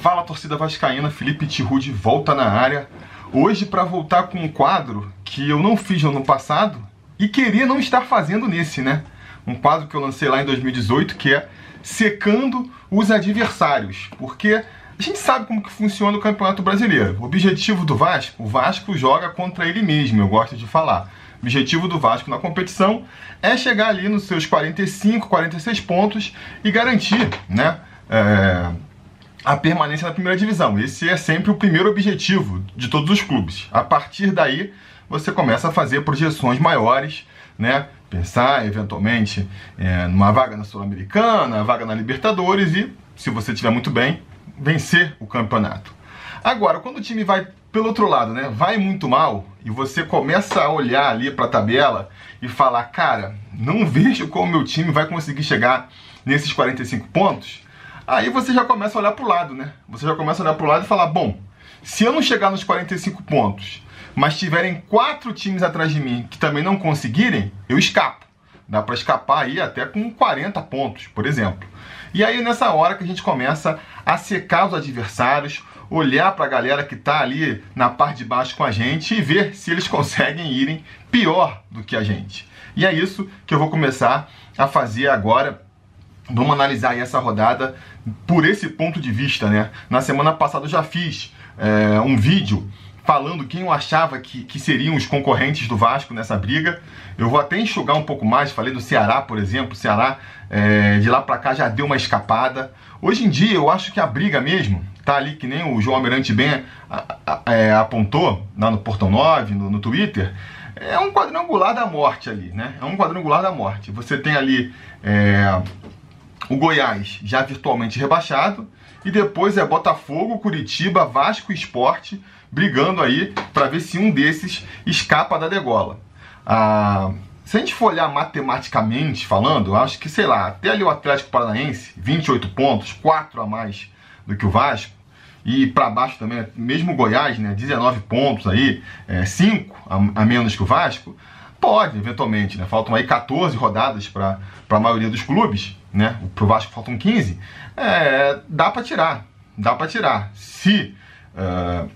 Fala torcida vascaína, Felipe Tiru volta na área. Hoje para voltar com um quadro que eu não fiz no ano passado e queria não estar fazendo nesse, né? Um quadro que eu lancei lá em 2018 que é secando os adversários, porque a gente sabe como que funciona o Campeonato Brasileiro. O objetivo do Vasco, o Vasco joga contra ele mesmo, eu gosto de falar. O objetivo do Vasco na competição é chegar ali nos seus 45, 46 pontos e garantir, né? É, a permanência na primeira divisão. Esse é sempre o primeiro objetivo de todos os clubes. A partir daí, você começa a fazer projeções maiores, né? Pensar eventualmente é, numa vaga na Sul-Americana, vaga na Libertadores e, se você estiver muito bem, vencer o campeonato. Agora, quando o time vai pelo outro lado, né, vai muito mal e você começa a olhar ali para a tabela e falar, cara, não vejo como meu time vai conseguir chegar nesses 45 pontos. Aí você já começa a olhar para o lado, né? Você já começa a olhar para o lado e falar, bom, se eu não chegar nos 45 pontos, mas tiverem quatro times atrás de mim que também não conseguirem, eu escapo. Dá para escapar aí até com 40 pontos, por exemplo. E aí nessa hora que a gente começa a secar os adversários, olhar para a galera que está ali na parte de baixo com a gente e ver se eles conseguem irem pior do que a gente. E é isso que eu vou começar a fazer agora. Vamos analisar essa rodada por esse ponto de vista, né? Na semana passada eu já fiz é, um vídeo falando quem eu achava que, que seriam os concorrentes do Vasco nessa briga. Eu vou até enxugar um pouco mais, falei do Ceará, por exemplo. O Ceará, é, de lá para cá, já deu uma escapada. Hoje em dia, eu acho que a briga mesmo tá ali, que nem o João Almirante bem é, apontou, lá no Portão 9, no, no Twitter, é um quadrangular da morte ali, né? É um quadrangular da morte. Você tem ali é, o Goiás já virtualmente rebaixado, e depois é Botafogo, Curitiba, Vasco e Esporte brigando aí para ver se um desses escapa da degola. Ah, se a gente for olhar matematicamente falando, acho que, sei lá, até ali o Atlético Paranaense, 28 pontos, 4 a mais do que o Vasco, e para baixo também, mesmo o Goiás, né, 19 pontos aí, é, 5 a, a menos que o Vasco, pode, eventualmente, né? Faltam aí 14 rodadas para a maioria dos clubes, né? Pro Vasco faltam 15. É, dá para tirar, dá para tirar. Se uh,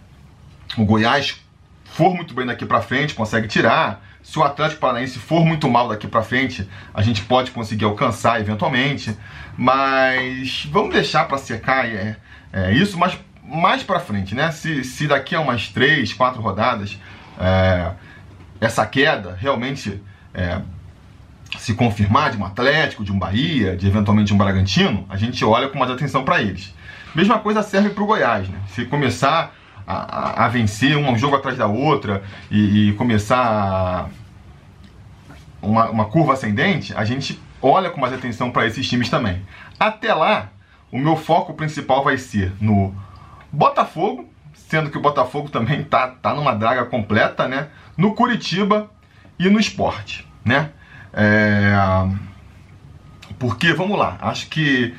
o Goiás for muito bem daqui para frente, consegue tirar. Se o Atlético Paranaense for muito mal daqui para frente, a gente pode conseguir alcançar eventualmente. Mas vamos deixar para secar é, é, isso mais, mais para frente, né? Se, se daqui a umas três, quatro rodadas é, essa queda realmente é, se confirmar de um Atlético, de um Bahia, de eventualmente um Bragantino, a gente olha com mais atenção para eles. Mesma coisa serve para o Goiás, né? Se começar a, a, vencer um jogo atrás da outra e, e começar uma, uma curva ascendente, a gente olha com mais atenção para esses times também. Até lá, o meu foco principal vai ser no Botafogo, sendo que o Botafogo também tá, tá numa draga completa, né? No Curitiba e no esporte, né? É... Porque, vamos lá, acho que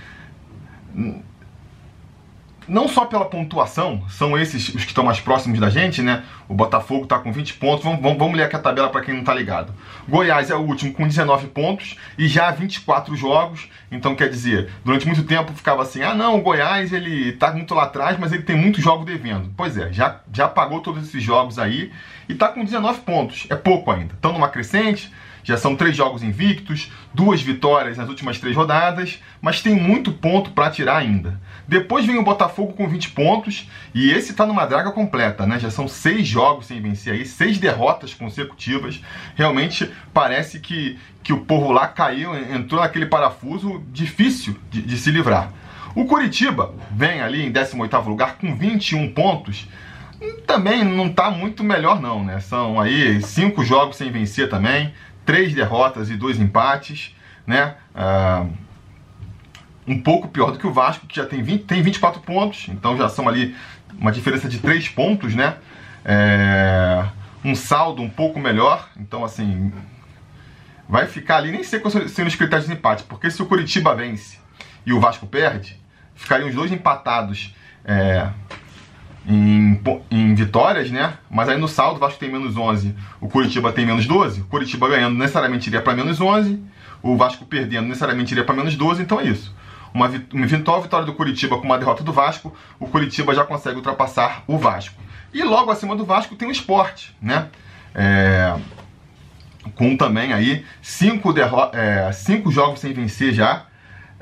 não só pela pontuação, são esses os que estão mais próximos da gente, né? O Botafogo está com 20 pontos. Vamos, vamos, vamos, ler aqui a tabela para quem não está ligado. Goiás é o último com 19 pontos e já 24 jogos. Então, quer dizer, durante muito tempo ficava assim: ah, não, o Goiás ele está muito lá atrás, mas ele tem muito jogo devendo. Pois é, já, já pagou todos esses jogos aí e está com 19 pontos. É pouco ainda. Estão numa crescente já são três jogos invictos, duas vitórias nas últimas três rodadas, mas tem muito ponto para tirar ainda. Depois vem o Botafogo com 20 pontos e esse está numa draga completa, né? Já são seis jogos sem vencer aí, seis derrotas consecutivas. Realmente parece que, que o povo lá caiu, entrou naquele parafuso difícil de, de se livrar. O Curitiba vem ali em 18º lugar com 21 pontos também não está muito melhor não, né? São aí cinco jogos sem vencer também, três derrotas e dois empates, né? Uh, um pouco pior do que o Vasco, que já tem, 20, tem 24 pontos, então já são ali uma diferença de 3 pontos, né? É, um saldo um pouco melhor, então assim, vai ficar ali, nem sei são os critérios de empate, porque se o Curitiba vence e o Vasco perde, ficariam os dois empatados é, em, em vitórias, né? Mas aí no saldo o Vasco tem menos 11, o Curitiba tem menos 12. O Curitiba ganhando necessariamente iria para menos 11, o Vasco perdendo necessariamente iria para menos 12, então é isso. uma, eventual vitória do Curitiba com uma derrota do Vasco, o Curitiba já consegue ultrapassar o Vasco. E logo acima do Vasco tem o esporte, né? É, com também aí cinco, é, cinco jogos sem vencer já,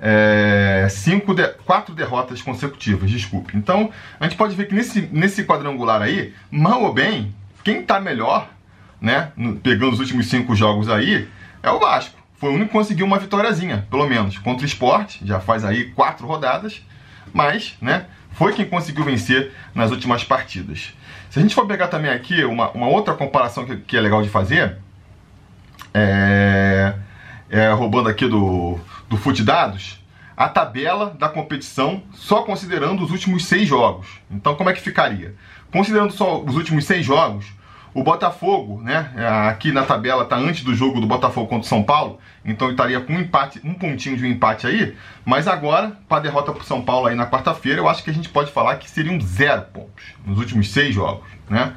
é, cinco de quatro derrotas consecutivas, desculpe. Então, a gente pode ver que nesse, nesse quadrangular aí, mal ou bem, quem tá melhor, né, pegando os últimos cinco jogos aí, é o Vasco. Foi o único que conseguiu uma vitóriazinha, pelo menos, contra o esporte, já faz aí quatro rodadas, mas, né, foi quem conseguiu vencer nas últimas partidas. Se a gente for pegar também aqui uma, uma outra comparação que, que é legal de fazer, é, é, roubando aqui do, do Fute Dados, a tabela da competição só considerando os últimos seis jogos. Então, como é que ficaria? Considerando só os últimos seis jogos, o Botafogo, né, aqui na tabela está antes do jogo do Botafogo contra o São Paulo, então ele estaria com um empate, um pontinho de um empate aí, mas agora, para a derrota para o São Paulo aí na quarta-feira, eu acho que a gente pode falar que seriam zero pontos nos últimos seis jogos, né?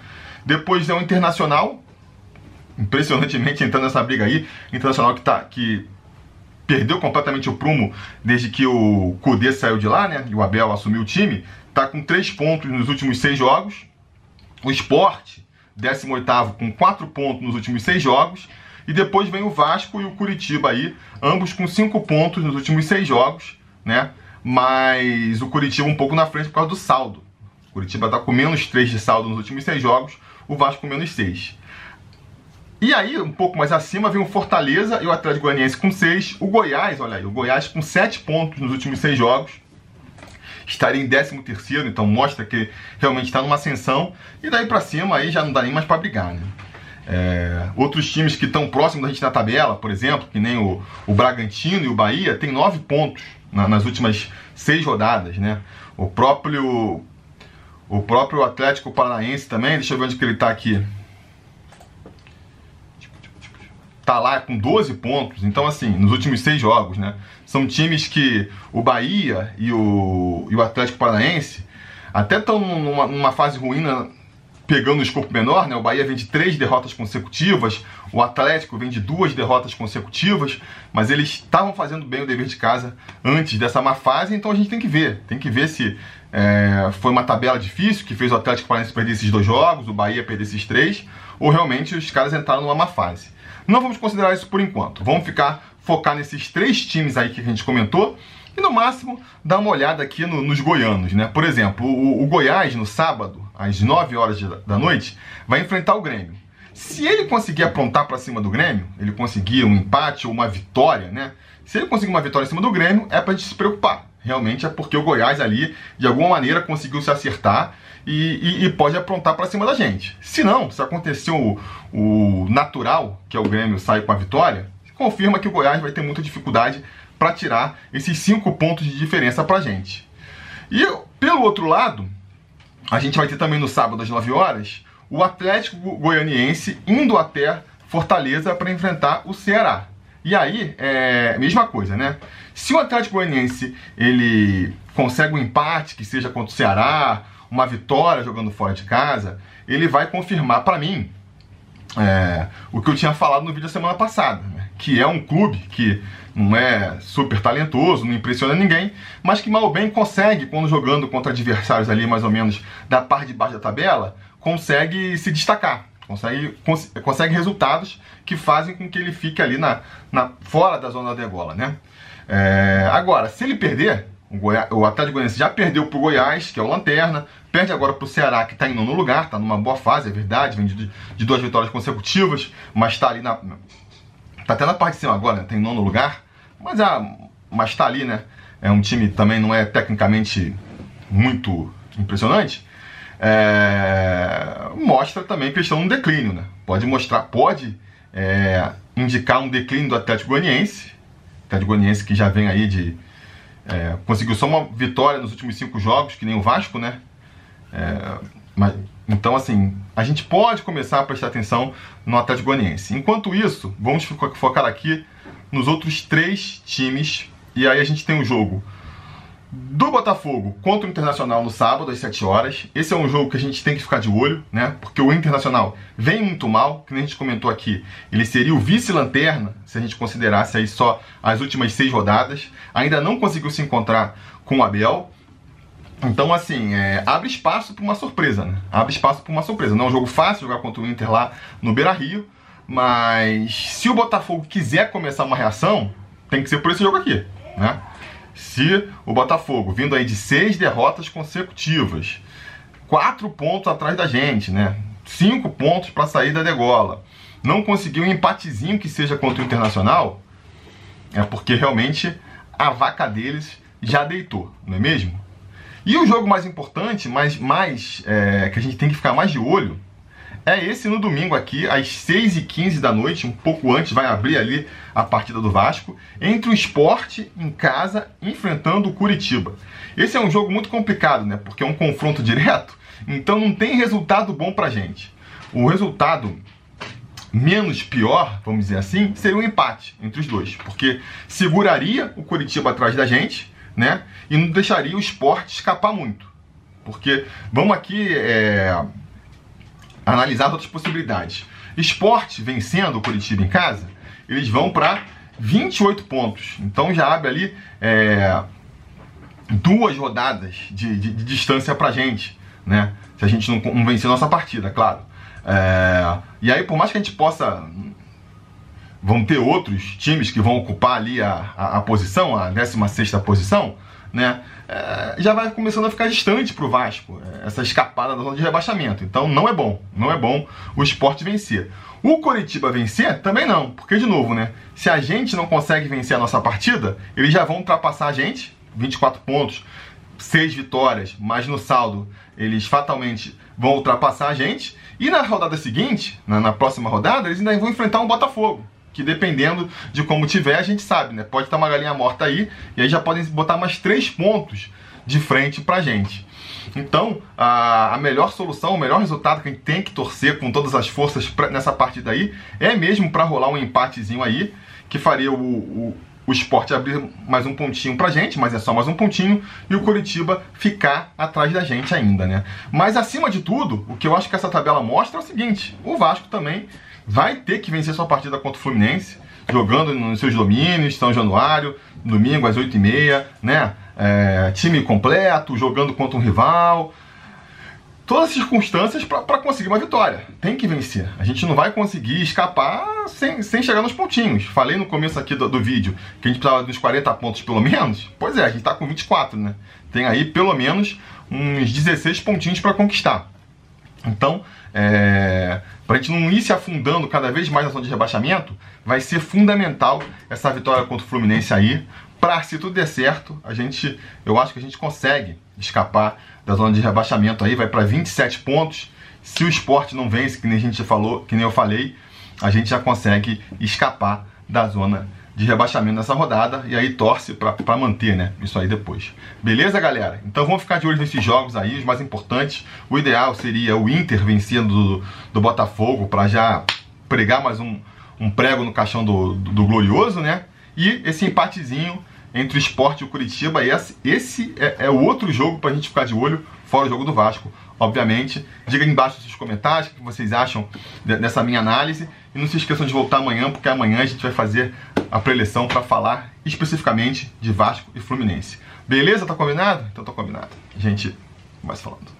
Depois é o Internacional, impressionantemente entrando nessa briga aí. Internacional que, tá, que perdeu completamente o prumo desde que o Kudê saiu de lá, né? E o Abel assumiu o time. Tá com três pontos nos últimos seis jogos. O Esporte, 18 com quatro pontos nos últimos seis jogos. E depois vem o Vasco e o Curitiba aí, ambos com cinco pontos nos últimos seis jogos, né? Mas o Curitiba um pouco na frente por causa do saldo. O Curitiba tá com menos três de saldo nos últimos seis jogos, o Vasco com menos seis. E aí, um pouco mais acima, vem o Fortaleza e o Atlético Goianiense com 6. O Goiás, olha aí, o Goiás com 7 pontos nos últimos 6 jogos. Estaria em 13 terceiro, então mostra que realmente está numa ascensão. E daí para cima aí já não dá nem mais para brigar, né? É, outros times que estão próximos da gente na tabela, por exemplo, que nem o, o Bragantino e o Bahia, tem 9 pontos na, nas últimas 6 rodadas, né? O próprio, o próprio Atlético Paranaense também, deixa eu ver onde que ele está aqui tá lá com 12 pontos. Então, assim, nos últimos seis jogos, né? São times que o Bahia e o, e o Atlético Paranaense até estão numa, numa, fase ruim, né? pegando o escopo menor, né? O Bahia vem de três derrotas consecutivas, o Atlético vem de duas derrotas consecutivas, mas eles estavam fazendo bem o dever de casa antes dessa má fase, então a gente tem que ver, tem que ver se é, foi uma tabela difícil que fez o Atlético Paranaense perder esses dois jogos, o Bahia perder esses três, ou realmente os caras entraram numa má fase. Não vamos considerar isso por enquanto. Vamos ficar focar nesses três times aí que a gente comentou e no máximo dar uma olhada aqui no, nos goianos, né? Por exemplo, o, o, Goiás no sábado, às 9 horas da noite, vai enfrentar o Grêmio. Se ele conseguir aprontar para cima do Grêmio, ele conseguir um empate ou uma vitória, né? Se ele conseguir uma vitória em cima do Grêmio, é para gente se preocupar. Realmente é porque o Goiás ali, de alguma maneira, conseguiu se acertar e, e, e pode aprontar para cima da gente. Se não, se acontecer o, o natural, que é o Grêmio sair com a vitória, confirma que o Goiás vai ter muita dificuldade para tirar esses cinco pontos de diferença para gente. E pelo outro lado, a gente vai ter também no sábado às 9 horas o Atlético Goianiense indo até Fortaleza para enfrentar o Ceará. E aí, é mesma coisa, né? Se o Atlético Goianiense ele consegue um empate, que seja contra o Ceará, uma vitória jogando fora de casa, ele vai confirmar para mim é, o que eu tinha falado no vídeo da semana passada, né? que é um clube que não é super talentoso, não impressiona ninguém, mas que mal bem consegue, quando jogando contra adversários ali mais ou menos da parte de baixo da tabela, consegue se destacar, consegue, cons consegue resultados que fazem com que ele fique ali na, na fora da zona da degola, né? É, agora, se ele perder, o, Goiás, o Atlético Goianiense já perdeu para o Goiás, que é o Lanterna, perde agora para o Ceará, que está em nono lugar, está numa boa fase, é verdade, vem de, de duas vitórias consecutivas, mas está ali na. Está até na parte de cima agora, né? tem nono lugar, mas mas está ali, né? É um time também não é tecnicamente muito impressionante. É, mostra também que eles estão num declínio, né? Pode mostrar, pode é, indicar um declínio do Atlético Goianiense, Atlético Goianiense que já vem aí de é, conseguiu só uma vitória nos últimos cinco jogos, que nem o Vasco, né? É, mas, então, assim, a gente pode começar a prestar atenção no Atlético Goianiense. Enquanto isso, vamos focar aqui nos outros três times. E aí a gente tem o jogo do Botafogo contra o Internacional no sábado, às 7 horas. Esse é um jogo que a gente tem que ficar de olho, né? Porque o Internacional vem muito mal, que a gente comentou aqui. Ele seria o vice-lanterna, se a gente considerasse aí só as últimas seis rodadas. Ainda não conseguiu se encontrar com o Abel. Então, assim, é, abre espaço para uma surpresa, né? Abre espaço para uma surpresa. Não é um jogo fácil jogar contra o Inter lá no Beira Rio, mas se o Botafogo quiser começar uma reação, tem que ser por esse jogo aqui, né? Se o Botafogo, vindo aí de seis derrotas consecutivas, quatro pontos atrás da gente, né? Cinco pontos para sair da degola, não conseguiu um empatezinho que seja contra o Internacional, é porque realmente a vaca deles já deitou, não é mesmo? E o jogo mais importante, mais, mais é, que a gente tem que ficar mais de olho, é esse no domingo aqui, às 6h15 da noite, um pouco antes, vai abrir ali a partida do Vasco, entre o esporte em casa enfrentando o Curitiba. Esse é um jogo muito complicado, né? Porque é um confronto direto, então não tem resultado bom pra gente. O resultado menos pior, vamos dizer assim, seria um empate entre os dois, porque seguraria o Curitiba atrás da gente, né? E não deixaria o esporte escapar muito. Porque vamos aqui é, analisar outras possibilidades. Esporte vencendo o Curitiba em casa, eles vão para 28 pontos. Então já abre ali é, duas rodadas de, de, de distância para gente, né? Se a gente não, não vencer nossa partida, claro. É, e aí, por mais que a gente possa. Vão ter outros times que vão ocupar ali a, a, a posição, a 16 posição, né? É, já vai começando a ficar distante para o Vasco, é, essa escapada da zona de rebaixamento. Então não é bom, não é bom o esporte vencer. O Coritiba vencer também não, porque de novo, né? Se a gente não consegue vencer a nossa partida, eles já vão ultrapassar a gente, 24 pontos, 6 vitórias, mas no saldo eles fatalmente vão ultrapassar a gente. E na rodada seguinte, na, na próxima rodada, eles ainda vão enfrentar um Botafogo que dependendo de como tiver, a gente sabe, né? Pode estar uma galinha morta aí, e aí já podem botar mais três pontos de frente pra gente. Então, a, a melhor solução, o melhor resultado que a gente tem que torcer com todas as forças pra, nessa partida aí é mesmo para rolar um empatezinho aí, que faria o, o, o esporte abrir mais um pontinho pra gente, mas é só mais um pontinho, e o Curitiba ficar atrás da gente ainda, né? Mas acima de tudo, o que eu acho que essa tabela mostra é o seguinte: o Vasco também vai ter que vencer sua partida contra o Fluminense, jogando nos seus domínios, São Januário, domingo às 8h30, né? É, time completo, jogando contra um rival. Todas as circunstâncias para conseguir uma vitória. Tem que vencer. A gente não vai conseguir escapar sem, sem chegar nos pontinhos. Falei no começo aqui do, do vídeo que a gente precisava dos 40 pontos pelo menos. Pois é, a gente está com 24, né? Tem aí pelo menos uns 16 pontinhos para conquistar. Então, é, para a gente não ir se afundando cada vez mais na zona de rebaixamento, vai ser fundamental essa vitória contra o Fluminense aí. Para, se tudo der certo, a gente, eu acho que a gente consegue escapar da zona de rebaixamento aí, vai para 27 pontos. Se o esporte não vence, que nem a gente falou, que nem eu falei, a gente já consegue escapar da zona de rebaixamento nessa rodada e aí torce para manter, né? Isso aí depois. Beleza, galera? Então vamos ficar de olho nesses jogos aí, os mais importantes. O ideal seria o Inter vencendo do, do Botafogo para já pregar mais um, um prego no caixão do, do, do, Glorioso, né? E esse empatezinho entre o Esporte e o Curitiba, esse, esse é, é o outro jogo para a gente ficar de olho, fora o jogo do Vasco obviamente. Diga aí embaixo nos comentários o que vocês acham dessa minha análise. E não se esqueçam de voltar amanhã, porque amanhã a gente vai fazer a preleção para falar especificamente de Vasco e Fluminense. Beleza? Tá combinado? Então tá combinado. A gente vai falando.